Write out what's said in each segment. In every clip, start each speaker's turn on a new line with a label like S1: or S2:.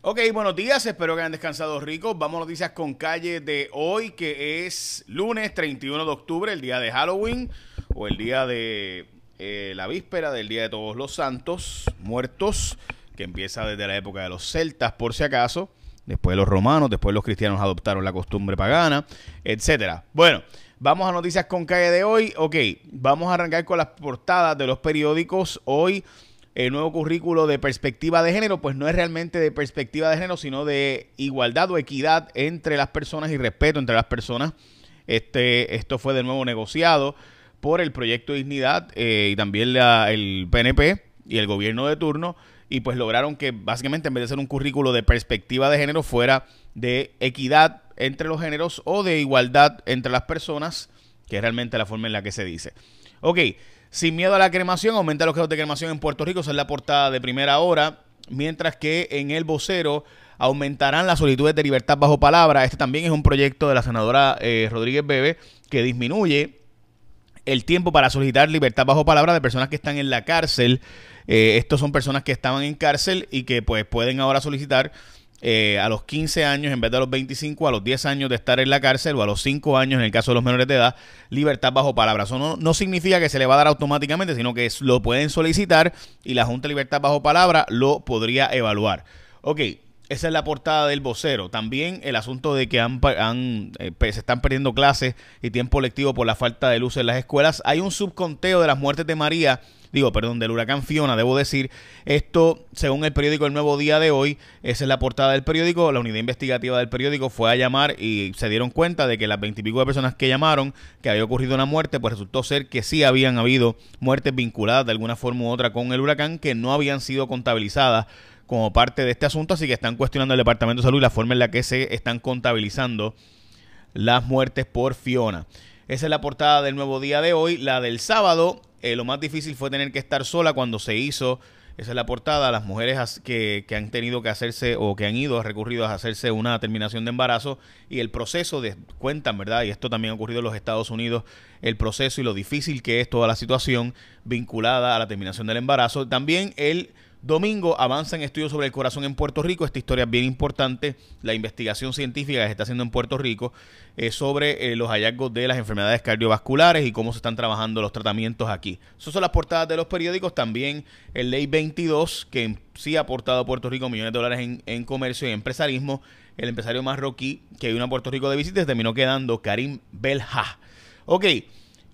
S1: Ok, buenos días, espero que hayan descansado ricos. Vamos a noticias con calle de hoy, que es lunes 31 de octubre, el día de Halloween, o el día de eh, la víspera del Día de Todos los Santos Muertos, que empieza desde la época de los celtas, por si acaso. Después los romanos, después los cristianos adoptaron la costumbre pagana, etcétera. Bueno, vamos a noticias con calle de hoy. Ok, vamos a arrancar con las portadas de los periódicos. Hoy el nuevo currículo de perspectiva de género, pues no es realmente de perspectiva de género, sino de igualdad o equidad entre las personas y respeto entre las personas. Este, esto fue de nuevo negociado por el proyecto Dignidad eh, y también el PNP y el gobierno de turno y pues lograron que básicamente en vez de ser un currículo de perspectiva de género fuera de equidad entre los géneros o de igualdad entre las personas, que es realmente la forma en la que se dice. Ok, sin miedo a la cremación, aumenta los casos de cremación en Puerto Rico. Esa es la portada de primera hora. Mientras que en el vocero aumentarán las solicitudes de libertad bajo palabra. Este también es un proyecto de la senadora eh, Rodríguez Bebe que disminuye el tiempo para solicitar libertad bajo palabra de personas que están en la cárcel. Eh, estos son personas que estaban en cárcel y que pues pueden ahora solicitar eh, a los 15 años en vez de a los 25, a los 10 años de estar en la cárcel o a los 5 años en el caso de los menores de edad, libertad bajo palabra. Eso no, no significa que se le va a dar automáticamente, sino que lo pueden solicitar y la Junta de Libertad bajo palabra lo podría evaluar. Ok, esa es la portada del vocero. También el asunto de que han, han eh, se están perdiendo clases y tiempo lectivo por la falta de luz en las escuelas. Hay un subconteo de las muertes de María digo, perdón, del huracán Fiona, debo decir, esto, según el periódico El Nuevo Día de hoy, esa es la portada del periódico, la unidad investigativa del periódico fue a llamar y se dieron cuenta de que las veintipico de personas que llamaron, que había ocurrido una muerte, pues resultó ser que sí habían habido muertes vinculadas de alguna forma u otra con el huracán, que no habían sido contabilizadas como parte de este asunto, así que están cuestionando el Departamento de Salud la forma en la que se están contabilizando las muertes por Fiona. Esa es la portada del nuevo día de hoy. La del sábado eh, lo más difícil fue tener que estar sola cuando se hizo, esa es la portada, las mujeres que, que, han tenido que hacerse o que han ido, recurrido a hacerse una terminación de embarazo y el proceso de, cuentan, ¿verdad? Y esto también ha ocurrido en los Estados Unidos, el proceso y lo difícil que es toda la situación vinculada a la terminación del embarazo. También el Domingo avanza en estudios sobre el corazón en Puerto Rico. Esta historia es bien importante. La investigación científica que se está haciendo en Puerto Rico es sobre eh, los hallazgos de las enfermedades cardiovasculares y cómo se están trabajando los tratamientos aquí. Esas son las portadas de los periódicos. También el Ley 22, que sí ha aportado a Puerto Rico millones de dólares en, en comercio y empresarismo. El empresario marroquí que vino a Puerto Rico de visita terminó quedando Karim Belha. Ok.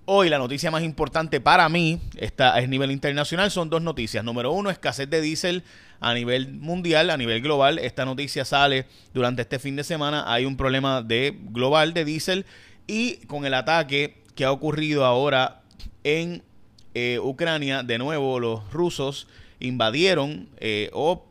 S1: Hoy la noticia más importante para mí, está a nivel internacional, son dos noticias. Número uno, escasez de diésel a nivel mundial, a nivel global. Esta noticia sale durante este fin de semana. Hay un problema de global de diésel y con el ataque que ha ocurrido ahora en eh, Ucrania, de nuevo los rusos invadieron eh, o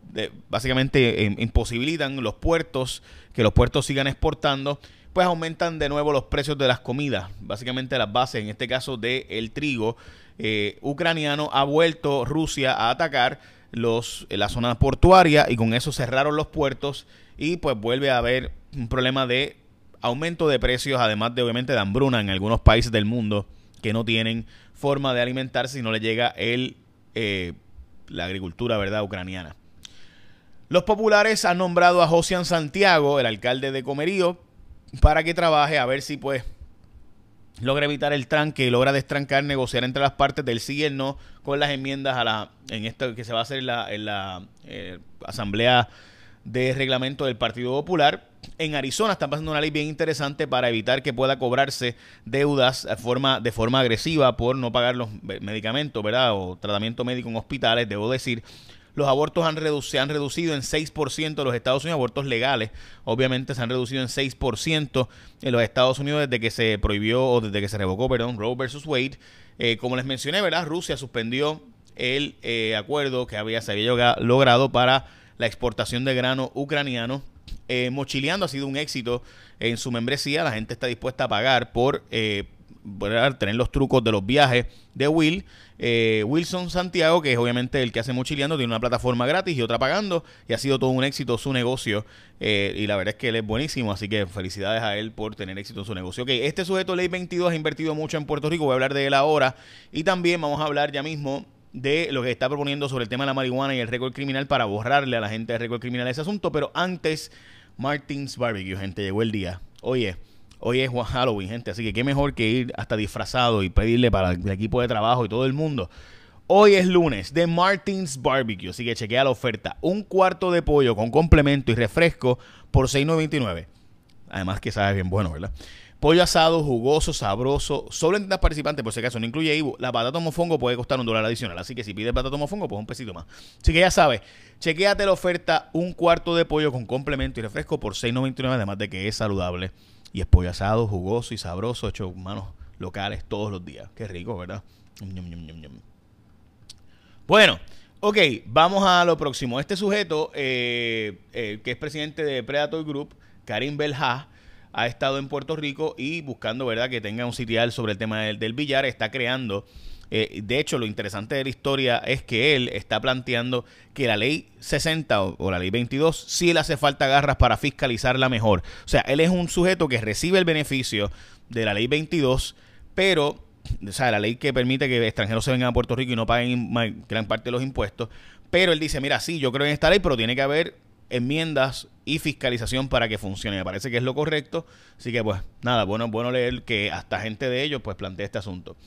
S1: básicamente eh, imposibilitan los puertos, que los puertos sigan exportando pues aumentan de nuevo los precios de las comidas, básicamente las bases, en este caso del el trigo eh, ucraniano, ha vuelto Rusia a atacar los, la zona portuaria y con eso cerraron los puertos y pues vuelve a haber un problema de aumento de precios, además de obviamente de hambruna en algunos países del mundo que no tienen forma de alimentarse si no le llega el, eh, la agricultura verdad ucraniana. Los populares han nombrado a Josian Santiago, el alcalde de Comerío, para que trabaje a ver si pues logra evitar el tranque logra destrancar, negociar entre las partes del sí y el no con las enmiendas a la en esto que se va a hacer en la, en la eh, asamblea de reglamento del Partido Popular. En Arizona están pasando una ley bien interesante para evitar que pueda cobrarse deudas de forma, de forma agresiva por no pagar los medicamentos, ¿verdad? O tratamiento médico en hospitales, debo decir. Los abortos han se han reducido en 6% en los Estados Unidos, abortos legales, obviamente se han reducido en 6% en los Estados Unidos desde que se prohibió o desde que se revocó, perdón, Roe versus Wade. Eh, como les mencioné, ¿verdad? Rusia suspendió el eh, acuerdo que había, se había logrado para la exportación de grano ucraniano. Eh, mochileando ha sido un éxito en su membresía. La gente está dispuesta a pagar por tener los trucos de los viajes de Will. Eh, Wilson Santiago, que es obviamente el que hace mochileando, tiene una plataforma gratis y otra pagando, y ha sido todo un éxito su negocio. Eh, y la verdad es que él es buenísimo, así que felicidades a él por tener éxito en su negocio. Ok, este sujeto Ley 22 ha invertido mucho en Puerto Rico, voy a hablar de él ahora. Y también vamos a hablar ya mismo de lo que está proponiendo sobre el tema de la marihuana y el récord criminal para borrarle a la gente el récord criminal ese asunto. Pero antes, Martins Barbecue, gente, llegó el día. Oye, hoy es Halloween, gente, así que qué mejor que ir hasta disfrazado y pedirle para el equipo de trabajo y todo el mundo. Hoy es lunes de Martins Barbecue, así que chequea la oferta. Un cuarto de pollo con complemento y refresco por $6.99. Además que sabe bien bueno, ¿verdad? Pollo asado, jugoso, sabroso. Solo en participantes, por si acaso, no incluye Ibu. La patata mofongo puede costar un dólar adicional. Así que si pides patata mofongo, pues un pesito más. Así que ya sabes, chequéate la oferta: un cuarto de pollo con complemento y refresco por $6.99. Además de que es saludable. Y es jugoso y sabroso, hecho manos locales todos los días. Qué rico, ¿verdad? bueno, ok, vamos a lo próximo. Este sujeto, eh, eh, que es presidente de Predator Group, Karim Belha, ha estado en Puerto Rico y buscando, ¿verdad?, que tenga un sitial sobre el tema del, billar, está creando. Eh, de hecho, lo interesante de la historia es que él está planteando que la ley 60 o, la ley 22 sí le hace falta garras para fiscalizarla mejor. O sea, él es un sujeto que recibe el beneficio de la ley 22, pero, o sea, la ley que permite que extranjeros se vengan a Puerto Rico y no paguen gran parte de los impuestos. Pero él dice, mira, sí, yo creo en esta ley, pero tiene que haber enmiendas y fiscalización para que funcione. Me parece que es lo correcto. Así que pues nada, bueno, bueno leer que hasta gente de ellos pues plantea este asunto.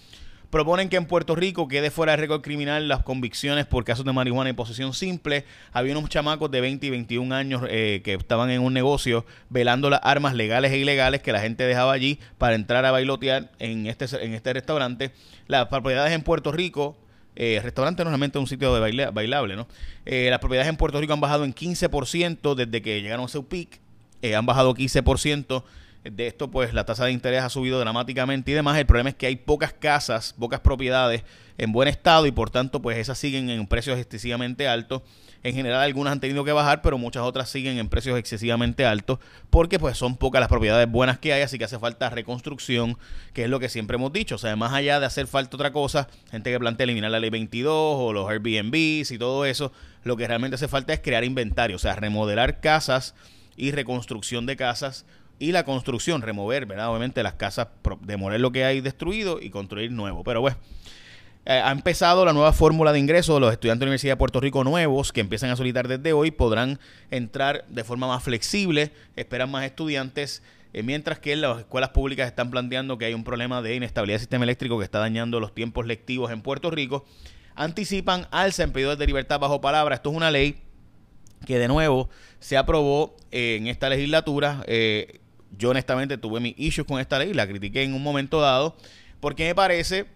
S1: Proponen que en Puerto Rico quede fuera de récord criminal las convicciones por casos de marihuana y posesión simple. Había unos chamacos de 20 y 21 años eh, que estaban en un negocio velando las armas legales e ilegales que la gente dejaba allí para entrar a bailotear en este, en este restaurante. Las propiedades en Puerto Rico eh, restaurante normalmente es un sitio de baile, bailable, ¿no? Eh, las propiedades en Puerto Rico han bajado en 15% desde que llegaron a su peak. Eh, han bajado 15%. De esto, pues la tasa de interés ha subido dramáticamente y demás. El problema es que hay pocas casas, pocas propiedades en buen estado y por tanto, pues esas siguen en precios excesivamente altos. En general algunas han tenido que bajar, pero muchas otras siguen en precios excesivamente altos porque pues son pocas las propiedades buenas que hay, así que hace falta reconstrucción, que es lo que siempre hemos dicho. O sea, más allá de hacer falta otra cosa, gente que plantea eliminar la ley 22 o los Airbnbs y todo eso, lo que realmente hace falta es crear inventario, o sea, remodelar casas y reconstrucción de casas y la construcción, remover, ¿verdad? Obviamente las casas, demoler lo que hay destruido y construir nuevo. Pero bueno, eh, ha empezado la nueva fórmula de ingreso. Los estudiantes de la Universidad de Puerto Rico nuevos que empiezan a solicitar desde hoy podrán entrar de forma más flexible, esperan más estudiantes. Eh, mientras que las escuelas públicas están planteando que hay un problema de inestabilidad del sistema eléctrico que está dañando los tiempos lectivos en Puerto Rico, anticipan alza en pedidos de libertad bajo palabra. Esto es una ley que de nuevo se aprobó en esta legislatura. Eh, yo honestamente tuve mis issues con esta ley, la critiqué en un momento dado, porque me parece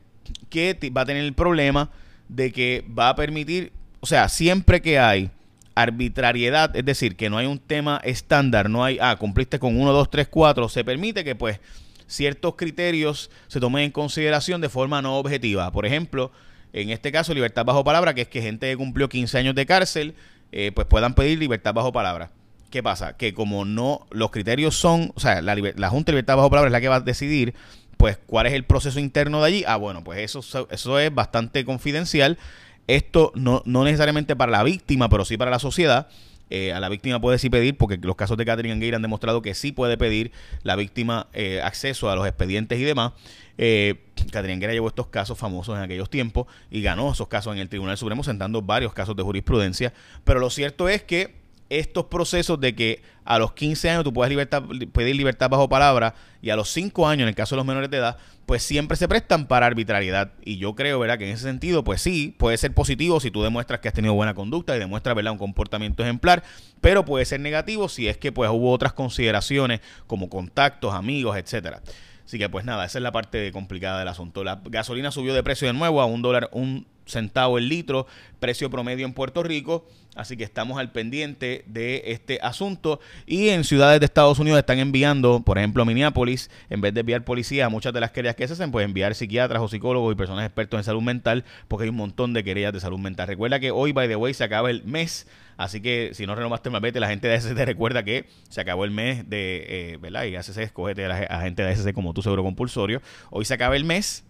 S1: que va a tener el problema de que va a permitir, o sea, siempre que hay arbitrariedad, es decir, que no hay un tema estándar, no hay, ah, cumpliste con 1, 2, 3, 4, se permite que pues ciertos criterios se tomen en consideración de forma no objetiva. Por ejemplo, en este caso, libertad bajo palabra, que es que gente que cumplió 15 años de cárcel, eh, pues puedan pedir libertad bajo palabra. ¿Qué pasa? Que como no, los criterios son, o sea, la, la Junta de Libertad Bajo Palabra es la que va a decidir pues cuál es el proceso interno de allí. Ah, bueno, pues eso, eso es bastante confidencial. Esto no, no necesariamente para la víctima, pero sí para la sociedad. Eh, a la víctima puede sí pedir, porque los casos de Catherine Gay han demostrado que sí puede pedir la víctima eh, acceso a los expedientes y demás. Eh, Catherine llevó estos casos famosos en aquellos tiempos y ganó esos casos en el Tribunal Supremo, sentando varios casos de jurisprudencia. Pero lo cierto es que estos procesos de que a los 15 años tú puedes pedir libertad bajo palabra y a los 5 años, en el caso de los menores de edad, pues siempre se prestan para arbitrariedad. Y yo creo, ¿verdad?, que en ese sentido, pues sí, puede ser positivo si tú demuestras que has tenido buena conducta y demuestras, ¿verdad?, un comportamiento ejemplar, pero puede ser negativo si es que pues hubo otras consideraciones como contactos, amigos, etcétera. Así que pues nada, esa es la parte complicada del asunto. La gasolina subió de precio de nuevo a un dólar, un centavo el litro, precio promedio en Puerto Rico. Así que estamos al pendiente de este asunto. Y en ciudades de Estados Unidos están enviando, por ejemplo, Minneapolis, en vez de enviar policía a muchas de las querellas que se hacen, pues enviar psiquiatras o psicólogos y personas expertos en salud mental, porque hay un montón de querellas de salud mental. Recuerda que hoy, by the way, se acaba el mes. Así que si no renovaste el vete, la gente de ASC te recuerda que se acabó el mes de, eh, ¿verdad? Y ASC, escogete a la gente de ASC como tu seguro compulsorio. Hoy se acaba el mes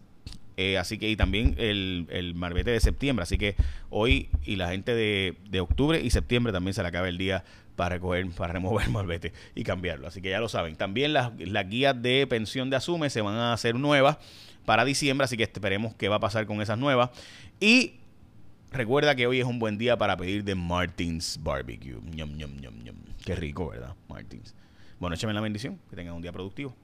S1: eh, así que, y también el, el, marbete de septiembre. Así que hoy y la gente de, de, octubre y septiembre también se le acaba el día para recoger, para remover el marbete y cambiarlo. Así que ya lo saben. También las, las guías de pensión de Asume se van a hacer nuevas para diciembre. Así que esperemos qué va a pasar con esas nuevas. Y Recuerda que hoy es un buen día para pedir de Martins Barbecue. Ñom, ñom, ñom. Qué rico, ¿verdad? Martins. Bueno, échame la bendición. Que tengan un día productivo.